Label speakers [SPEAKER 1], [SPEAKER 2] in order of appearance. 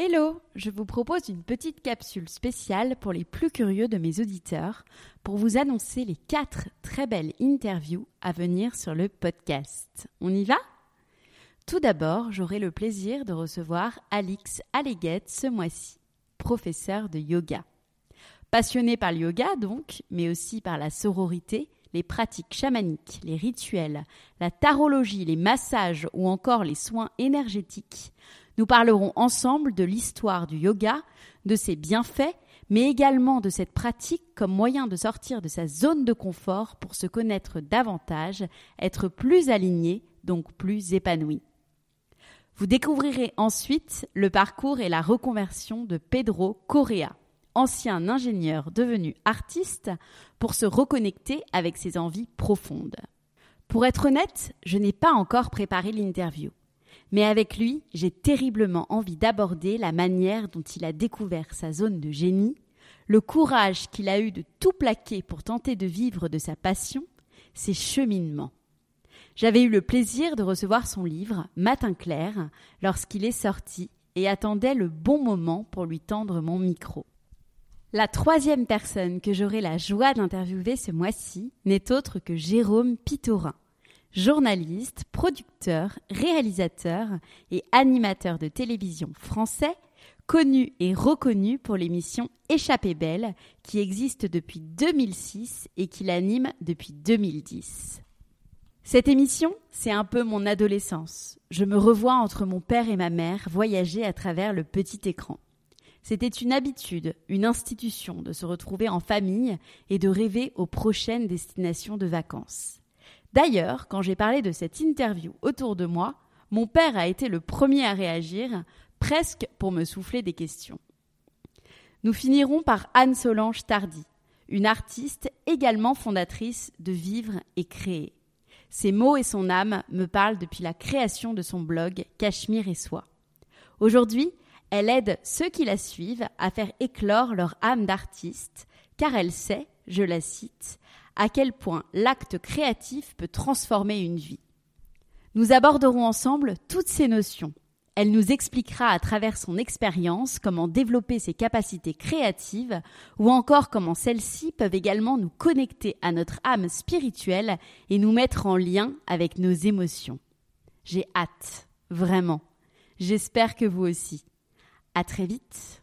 [SPEAKER 1] Hello, je vous propose une petite capsule spéciale pour les plus curieux de mes auditeurs pour vous annoncer les quatre très belles interviews à venir sur le podcast. On y va? Tout d'abord, j'aurai le plaisir de recevoir Alix Alléguette ce mois-ci, professeur de yoga. Passionné par le yoga donc, mais aussi par la sororité, les pratiques chamaniques, les rituels, la tarologie, les massages ou encore les soins énergétiques, nous parlerons ensemble de l'histoire du yoga, de ses bienfaits, mais également de cette pratique comme moyen de sortir de sa zone de confort pour se connaître davantage, être plus aligné, donc plus épanoui. Vous découvrirez ensuite le parcours et la reconversion de Pedro Correa, ancien ingénieur devenu artiste, pour se reconnecter avec ses envies profondes. Pour être honnête, je n'ai pas encore préparé l'interview. Mais avec lui, j'ai terriblement envie d'aborder la manière dont il a découvert sa zone de génie, le courage qu'il a eu de tout plaquer pour tenter de vivre de sa passion, ses cheminements. J'avais eu le plaisir de recevoir son livre Matin clair lorsqu'il est sorti et attendais le bon moment pour lui tendre mon micro. La troisième personne que j'aurai la joie d'interviewer ce mois-ci n'est autre que Jérôme Pitorin, journaliste, producteur, réalisateur et animateur de télévision français, connu et reconnu pour l'émission Échappée belle qui existe depuis 2006 et qu'il anime depuis 2010. Cette émission, c'est un peu mon adolescence. Je me revois entre mon père et ma mère voyager à travers le petit écran. C'était une habitude, une institution de se retrouver en famille et de rêver aux prochaines destinations de vacances. D'ailleurs, quand j'ai parlé de cette interview autour de moi, mon père a été le premier à réagir, presque pour me souffler des questions. Nous finirons par Anne Solange Tardy, une artiste également fondatrice de Vivre et Créer. Ses mots et son âme me parlent depuis la création de son blog Cachemire et Soi. Aujourd'hui, elle aide ceux qui la suivent à faire éclore leur âme d'artiste, car elle sait, je la cite, à quel point l'acte créatif peut transformer une vie. Nous aborderons ensemble toutes ces notions. Elle nous expliquera à travers son expérience comment développer ses capacités créatives ou encore comment celles-ci peuvent également nous connecter à notre âme spirituelle et nous mettre en lien avec nos émotions. J'ai hâte, vraiment. J'espère que vous aussi. À très vite.